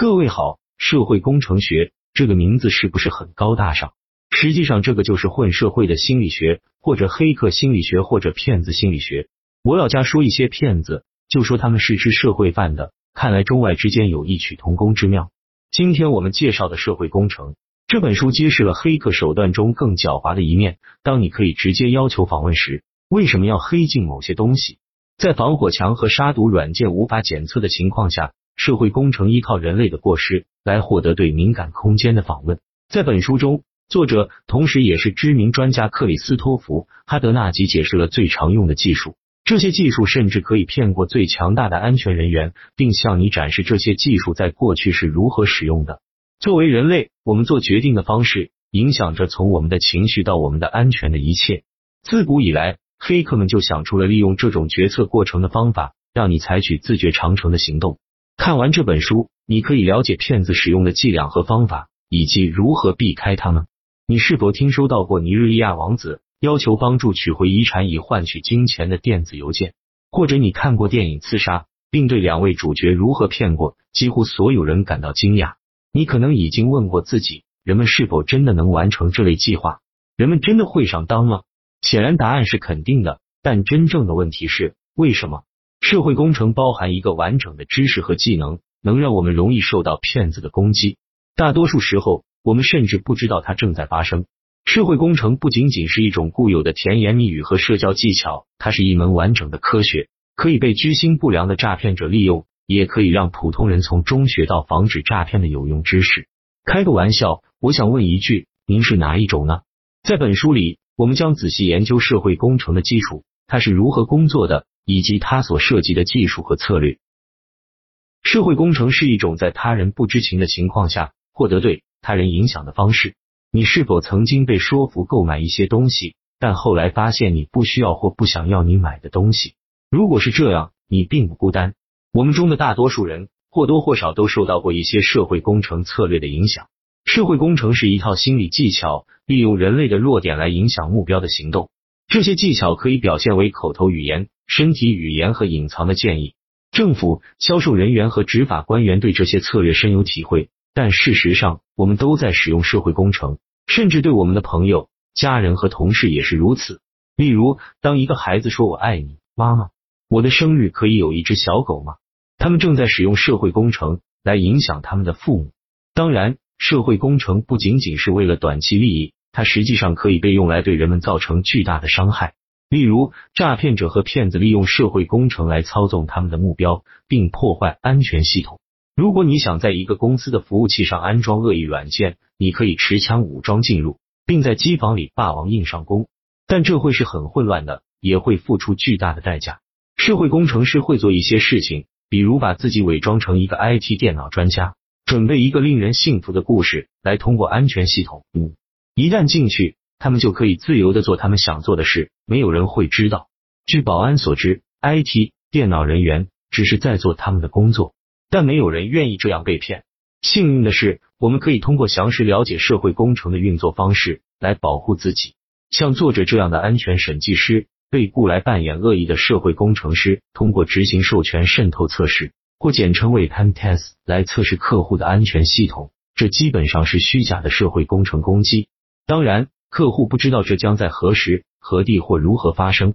各位好，社会工程学这个名字是不是很高大上？实际上，这个就是混社会的心理学，或者黑客心理学，或者骗子心理学。我老家说一些骗子，就说他们是吃社会饭的。看来中外之间有异曲同工之妙。今天我们介绍的社会工程这本书，揭示了黑客手段中更狡猾的一面。当你可以直接要求访问时，为什么要黑进某些东西？在防火墙和杀毒软件无法检测的情况下，社会工程依靠人类的过失来获得对敏感空间的访问。在本书中，作者同时也是知名专家克里斯托弗·哈德纳吉解释了最常用的技术。这些技术甚至可以骗过最强大的安全人员，并向你展示这些技术在过去是如何使用的。作为人类，我们做决定的方式影响着从我们的情绪到我们的安全的一切。自古以来。黑客们就想出了利用这种决策过程的方法，让你采取自觉长城的行动。看完这本书，你可以了解骗子使用的伎俩和方法，以及如何避开他们。你是否听收到过尼日利亚王子要求帮助取回遗产以换取金钱的电子邮件？或者你看过电影《刺杀》，并对两位主角如何骗过几乎所有人感到惊讶？你可能已经问过自己：人们是否真的能完成这类计划？人们真的会上当吗？显然答案是肯定的，但真正的问题是为什么？社会工程包含一个完整的知识和技能，能让我们容易受到骗子的攻击。大多数时候，我们甚至不知道它正在发生。社会工程不仅仅是一种固有的甜言蜜语和社交技巧，它是一门完整的科学，可以被居心不良的诈骗者利用，也可以让普通人从中学到防止诈骗的有用知识。开个玩笑，我想问一句，您是哪一种呢？在本书里。我们将仔细研究社会工程的基础，它是如何工作的，以及它所涉及的技术和策略。社会工程是一种在他人不知情的情况下获得对他人影响的方式。你是否曾经被说服购买一些东西，但后来发现你不需要或不想要你买的东西？如果是这样，你并不孤单。我们中的大多数人或多或少都受到过一些社会工程策略的影响。社会工程是一套心理技巧，利用人类的弱点来影响目标的行动。这些技巧可以表现为口头语言、身体语言和隐藏的建议。政府、销售人员和执法官员对这些策略深有体会，但事实上，我们都在使用社会工程，甚至对我们的朋友、家人和同事也是如此。例如，当一个孩子说“我爱你，妈妈”，我的生日可以有一只小狗吗？他们正在使用社会工程来影响他们的父母。当然。社会工程不仅仅是为了短期利益，它实际上可以被用来对人们造成巨大的伤害。例如，诈骗者和骗子利用社会工程来操纵他们的目标，并破坏安全系统。如果你想在一个公司的服务器上安装恶意软件，你可以持枪武装进入，并在机房里霸王硬上弓，但这会是很混乱的，也会付出巨大的代价。社会工程师会做一些事情，比如把自己伪装成一个 IT 电脑专家。准备一个令人信服的故事来通过安全系统。五，一旦进去，他们就可以自由的做他们想做的事，没有人会知道。据保安所知，IT 电脑人员只是在做他们的工作，但没有人愿意这样被骗。幸运的是，我们可以通过详实了解社会工程的运作方式来保护自己。像作者这样的安全审计师被雇来扮演恶意的社会工程师，通过执行授权渗透测试。或简称为 pen test 来测试客户的安全系统，这基本上是虚假的社会工程攻击。当然，客户不知道这将在何时、何地或如何发生。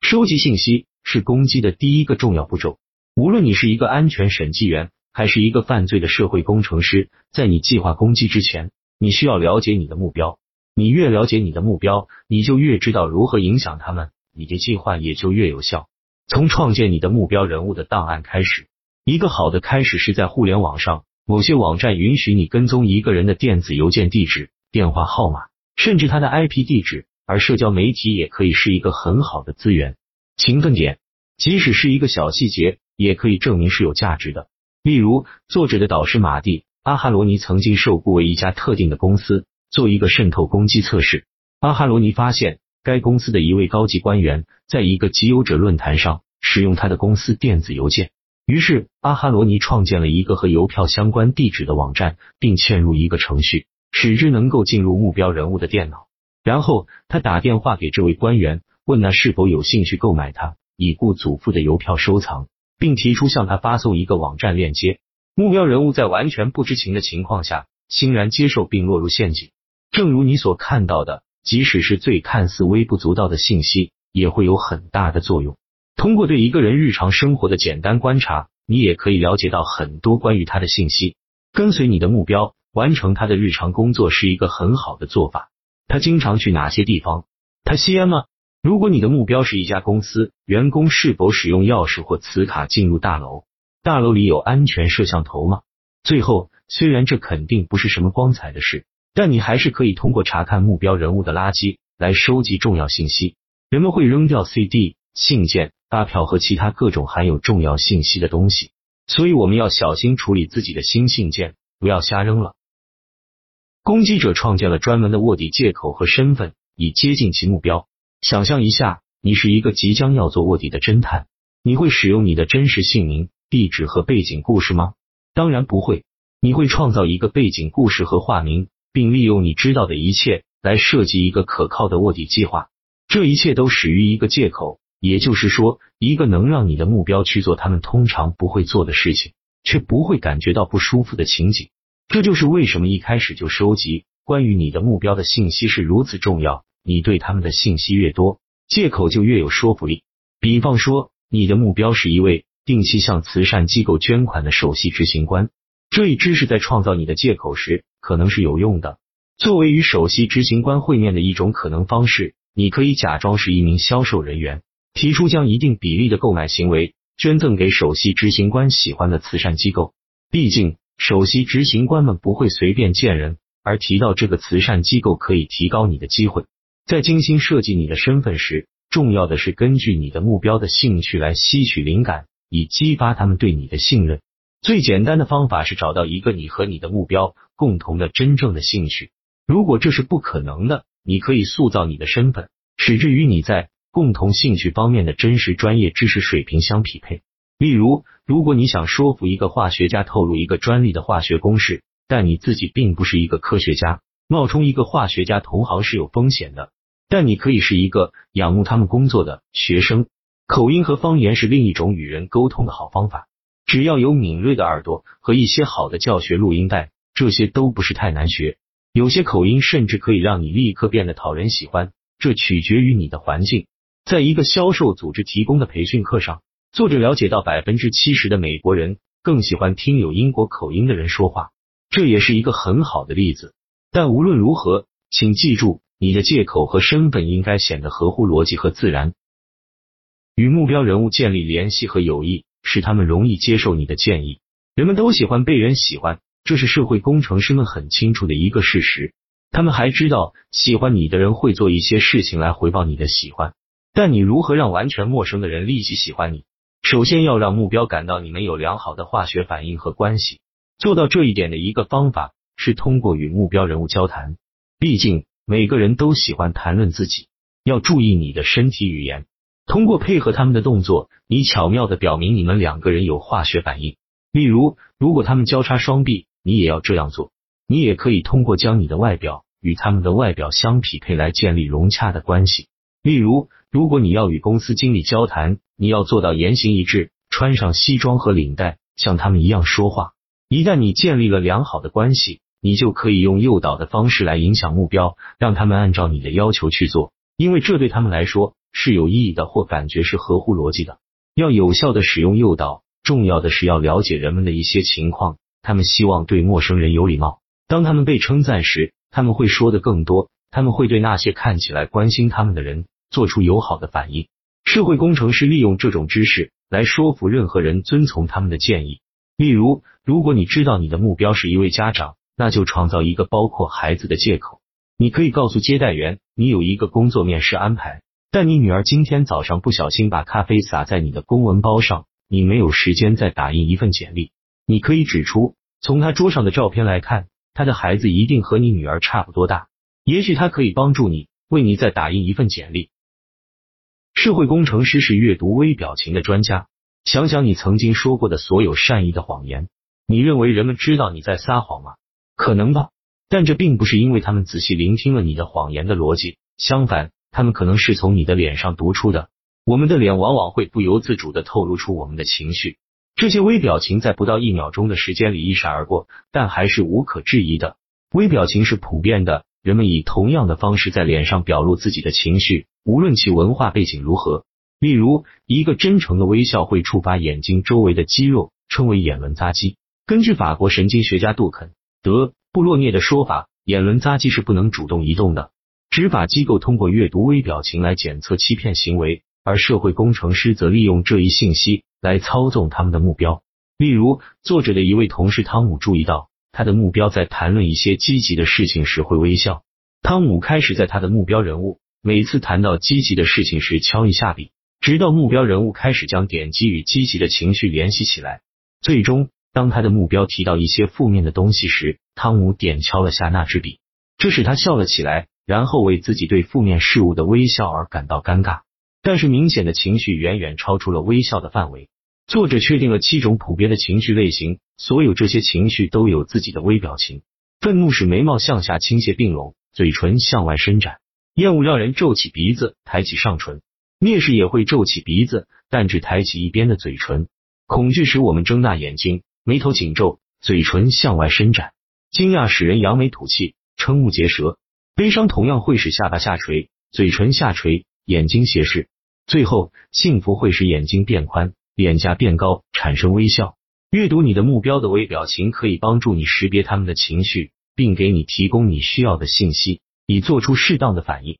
收集信息是攻击的第一个重要步骤。无论你是一个安全审计员，还是一个犯罪的社会工程师，在你计划攻击之前，你需要了解你的目标。你越了解你的目标，你就越知道如何影响他们，你的计划也就越有效。从创建你的目标人物的档案开始，一个好的开始是在互联网上，某些网站允许你跟踪一个人的电子邮件地址、电话号码，甚至他的 IP 地址，而社交媒体也可以是一个很好的资源。勤奋点，即使是一个小细节，也可以证明是有价值的。例如，作者的导师马蒂·阿哈罗尼曾经受雇为一家特定的公司做一个渗透攻击测试。阿哈罗尼发现。该公司的一位高级官员在一个集邮者论坛上使用他的公司电子邮件，于是阿哈罗尼创建了一个和邮票相关地址的网站，并嵌入一个程序，使之能够进入目标人物的电脑。然后他打电话给这位官员，问他是否有兴趣购买他已故祖父的邮票收藏，并提出向他发送一个网站链接。目标人物在完全不知情的情况下，欣然接受并落入陷阱。正如你所看到的，即使是最看似微不足道的信息，也会有很大的作用。通过对一个人日常生活的简单观察，你也可以了解到很多关于他的信息。跟随你的目标，完成他的日常工作是一个很好的做法。他经常去哪些地方？他吸烟吗？如果你的目标是一家公司，员工是否使用钥匙或磁卡进入大楼？大楼里有安全摄像头吗？最后，虽然这肯定不是什么光彩的事，但你还是可以通过查看目标人物的垃圾来收集重要信息。人们会扔掉 CD、信件、发票和其他各种含有重要信息的东西，所以我们要小心处理自己的新信件，不要瞎扔了。攻击者创建了专门的卧底借口和身份，以接近其目标。想象一下，你是一个即将要做卧底的侦探，你会使用你的真实姓名、地址和背景故事吗？当然不会。你会创造一个背景故事和化名，并利用你知道的一切来设计一个可靠的卧底计划。这一切都始于一个借口，也就是说，一个能让你的目标去做他们通常不会做的事情，却不会感觉到不舒服的情景。这就是为什么一开始就收集关于你的目标的信息是如此重要。你对他们的信息越多，借口就越有说服力。比方说，你的目标是一位定期向慈善机构捐款的首席执行官，这一知识在创造你的借口时可能是有用的。作为与首席执行官会面的一种可能方式，你可以假装是一名销售人员，提出将一定比例的购买行为捐赠给首席执行官喜欢的慈善机构。毕竟，首席执行官们不会随便见人，而提到这个慈善机构可以提高你的机会。在精心设计你的身份时，重要的是根据你的目标的兴趣来吸取灵感，以激发他们对你的信任。最简单的方法是找到一个你和你的目标共同的真正的兴趣。如果这是不可能的，你可以塑造你的身份，使之与你在共同兴趣方面的真实专业知识水平相匹配。例如，如果你想说服一个化学家透露一个专利的化学公式，但你自己并不是一个科学家，冒充一个化学家同行是有风险的。但你可以是一个仰慕他们工作的学生。口音和方言是另一种与人沟通的好方法。只要有敏锐的耳朵和一些好的教学录音带，这些都不是太难学。有些口音甚至可以让你立刻变得讨人喜欢。这取决于你的环境。在一个销售组织提供的培训课上，作者了解到百分之七十的美国人更喜欢听有英国口音的人说话。这也是一个很好的例子。但无论如何，请记住。你的借口和身份应该显得合乎逻辑和自然。与目标人物建立联系和友谊，使他们容易接受你的建议。人们都喜欢被人喜欢，这是社会工程师们很清楚的一个事实。他们还知道，喜欢你的人会做一些事情来回报你的喜欢。但你如何让完全陌生的人立即喜欢你？首先要让目标感到你们有良好的化学反应和关系。做到这一点的一个方法是通过与目标人物交谈。毕竟。每个人都喜欢谈论自己，要注意你的身体语言。通过配合他们的动作，你巧妙的表明你们两个人有化学反应。例如，如果他们交叉双臂，你也要这样做。你也可以通过将你的外表与他们的外表相匹配来建立融洽的关系。例如，如果你要与公司经理交谈，你要做到言行一致，穿上西装和领带，像他们一样说话。一旦你建立了良好的关系。你就可以用诱导的方式来影响目标，让他们按照你的要求去做，因为这对他们来说是有意义的或感觉是合乎逻辑的。要有效的使用诱导，重要的是要了解人们的一些情况。他们希望对陌生人有礼貌。当他们被称赞时，他们会说的更多。他们会对那些看起来关心他们的人做出友好的反应。社会工程师利用这种知识来说服任何人遵从他们的建议。例如，如果你知道你的目标是一位家长。那就创造一个包括孩子的借口。你可以告诉接待员，你有一个工作面试安排，但你女儿今天早上不小心把咖啡洒在你的公文包上，你没有时间再打印一份简历。你可以指出，从他桌上的照片来看，他的孩子一定和你女儿差不多大。也许他可以帮助你，为你再打印一份简历。社会工程师是阅读微表情的专家。想想你曾经说过的所有善意的谎言，你认为人们知道你在撒谎吗？可能吧，但这并不是因为他们仔细聆听了你的谎言的逻辑，相反，他们可能是从你的脸上读出的。我们的脸往往会不由自主的透露出我们的情绪，这些微表情在不到一秒钟的时间里一闪而过，但还是无可置疑的。微表情是普遍的，人们以同样的方式在脸上表露自己的情绪，无论其文化背景如何。例如，一个真诚的微笑会触发眼睛周围的肌肉，称为眼轮匝肌。根据法国神经学家杜肯·德布洛涅的说法，眼轮匝肌是不能主动移动的。执法机构通过阅读微表情来检测欺骗行为，而社会工程师则利用这一信息来操纵他们的目标。例如，作者的一位同事汤姆注意到，他的目标在谈论一些积极的事情时会微笑。汤姆开始在他的目标人物每次谈到积极的事情时敲一下笔。直到目标人物开始将点击与积极的情绪联系起来，最终当他的目标提到一些负面的东西时，汤姆点敲了下那支笔，这使他笑了起来，然后为自己对负面事物的微笑而感到尴尬。但是明显的情绪远远超出了微笑的范围。作者确定了七种普遍的情绪类型，所有这些情绪都有自己的微表情。愤怒使眉毛向下倾斜并拢，嘴唇向外伸展；厌恶让人皱起鼻子，抬起上唇。蔑视也会皱起鼻子，但只抬起一边的嘴唇。恐惧使我们睁大眼睛，眉头紧皱，嘴唇向外伸展。惊讶使人扬眉吐气，瞠目结舌。悲伤同样会使下巴下垂，嘴唇下垂，眼睛斜视。最后，幸福会使眼睛变宽，脸颊变高，产生微笑。阅读你的目标的微表情，可以帮助你识别他们的情绪，并给你提供你需要的信息，以做出适当的反应。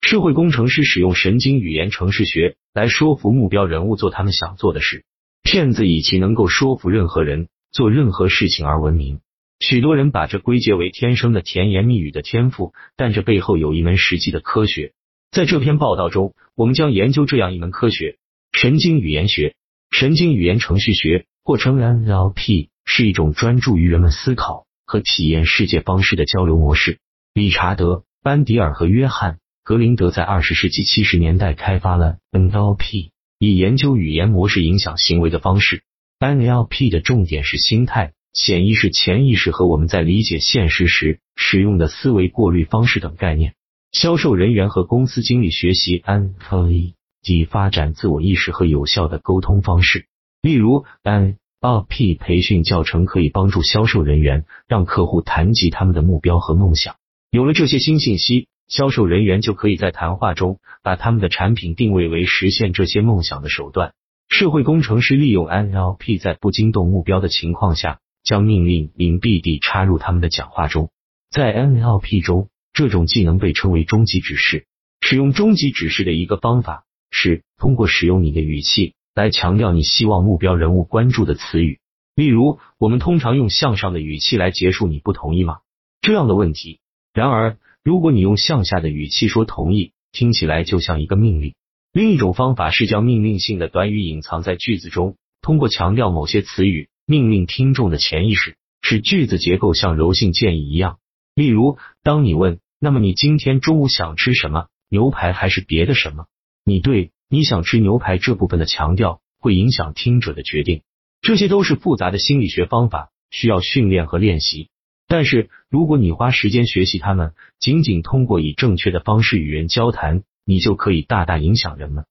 社会工程师使用神经语言程式学来说服目标人物做他们想做的事。骗子以其能够说服任何人做任何事情而闻名。许多人把这归结为天生的甜言蜜语的天赋，但这背后有一门实际的科学。在这篇报道中，我们将研究这样一门科学——神经语言学。神经语言程序学，或称 NLP，是一种专注于人们思考和体验世界方式的交流模式。理查德·班迪尔和约翰。格林德在二十世纪七十年代开发了 NLP，以研究语言模式影响行为的方式。NLP 的重点是心态、潜意识、潜意识和我们在理解现实时使用的思维过滤方式等概念。销售人员和公司经理学习 NLP，即发展自我意识和有效的沟通方式。例如，NLP 培训教程可以帮助销售人员让客户谈及他们的目标和梦想。有了这些新信息。销售人员就可以在谈话中把他们的产品定位为实现这些梦想的手段。社会工程师利用 NLP 在不惊动目标的情况下，将命令隐蔽地插入他们的讲话中。在 NLP 中，这种技能被称为终极指示。使用终极指示的一个方法是通过使用你的语气来强调你希望目标人物关注的词语。例如，我们通常用向上的语气来结束“你不同意吗”这样的问题。然而，如果你用向下的语气说同意，听起来就像一个命令。另一种方法是将命令性的短语隐藏在句子中，通过强调某些词语，命令听众的潜意识，使句子结构像柔性建议一样。例如，当你问“那么你今天中午想吃什么？牛排还是别的什么？”你对你想吃牛排这部分的强调会影响听者的决定。这些都是复杂的心理学方法，需要训练和练习。但是，如果你花时间学习他们，仅仅通过以正确的方式与人交谈，你就可以大大影响人们。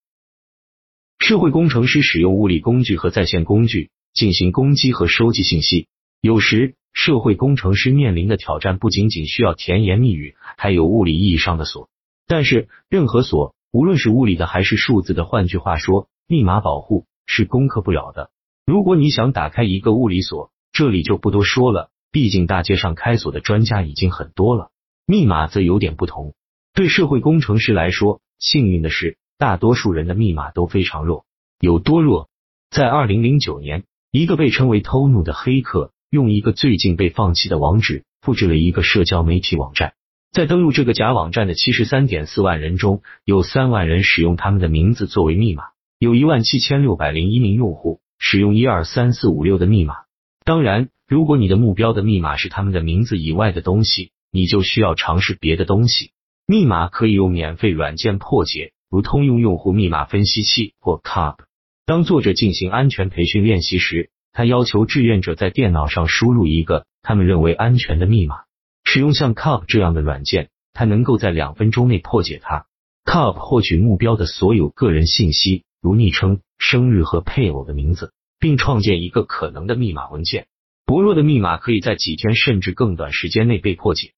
社会工程师使用物理工具和在线工具进行攻击和收集信息。有时，社会工程师面临的挑战不仅仅需要甜言蜜语，还有物理意义上的锁。但是，任何锁，无论是物理的还是数字的，换句话说，密码保护是攻克不了的。如果你想打开一个物理锁，这里就不多说了。毕竟大街上开锁的专家已经很多了，密码则有点不同。对社会工程师来说，幸运的是，大多数人的密码都非常弱。有多弱？在二零零九年，一个被称为偷怒的黑客，用一个最近被放弃的网址复制了一个社交媒体网站。在登录这个假网站的七十三点四万人中，有三万人使用他们的名字作为密码，有一万七千六百零一名用户使用一二三四五六的密码。当然。如果你的目标的密码是他们的名字以外的东西，你就需要尝试别的东西。密码可以用免费软件破解，如通用用户密码分析器或 Cup。当作者进行安全培训练习时，他要求志愿者在电脑上输入一个他们认为安全的密码。使用像 Cup 这样的软件，它能够在两分钟内破解它。Cup 获取目标的所有个人信息，如昵称、生日和配偶的名字。并创建一个可能的密码文件。薄弱的密码可以在几天甚至更短时间内被破解。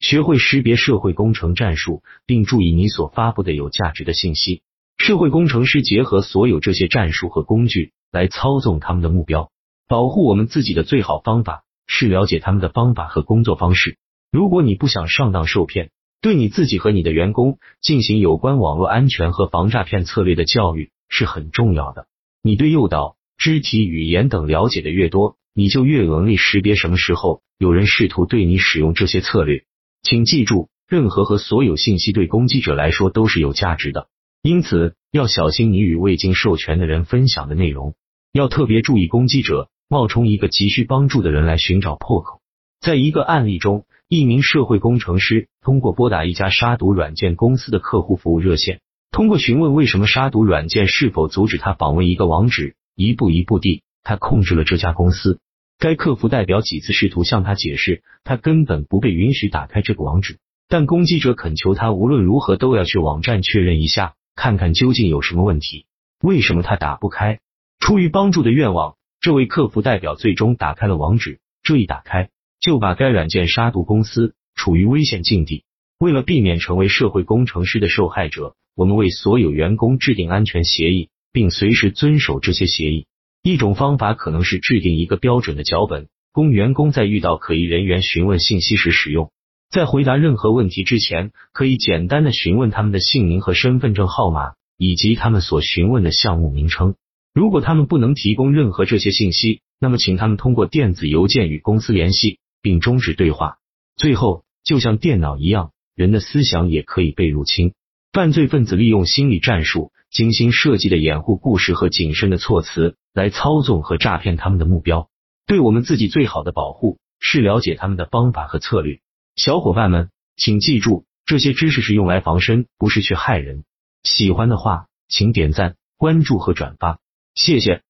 学会识别社会工程战术，并注意你所发布的有价值的信息。社会工程师结合所有这些战术和工具来操纵他们的目标。保护我们自己的最好方法是了解他们的方法和工作方式。如果你不想上当受骗，对你自己和你的员工进行有关网络安全和防诈骗策略的教育是很重要的。你对诱导、肢体语言等了解的越多，你就越容易识别什么时候有人试图对你使用这些策略。请记住，任何和所有信息对攻击者来说都是有价值的，因此要小心你与未经授权的人分享的内容。要特别注意攻击者冒充一个急需帮助的人来寻找破口。在一个案例中，一名社会工程师通过拨打一家杀毒软件公司的客户服务热线，通过询问为什么杀毒软件是否阻止他访问一个网址，一步一步地，他控制了这家公司。该客服代表几次试图向他解释，他根本不被允许打开这个网址，但攻击者恳求他无论如何都要去网站确认一下，看看究竟有什么问题，为什么他打不开。出于帮助的愿望，这位客服代表最终打开了网址。这一打开，就把该软件杀毒公司处于危险境地。为了避免成为社会工程师的受害者，我们为所有员工制定安全协议，并随时遵守这些协议。一种方法可能是制定一个标准的脚本，供员工在遇到可疑人员询问信息时使用。在回答任何问题之前，可以简单的询问他们的姓名和身份证号码，以及他们所询问的项目名称。如果他们不能提供任何这些信息，那么请他们通过电子邮件与公司联系，并终止对话。最后，就像电脑一样，人的思想也可以被入侵。犯罪分子利用心理战术、精心设计的掩护故事和谨慎的措辞。来操纵和诈骗他们的目标。对我们自己最好的保护是了解他们的方法和策略。小伙伴们，请记住，这些知识是用来防身，不是去害人。喜欢的话，请点赞、关注和转发，谢谢。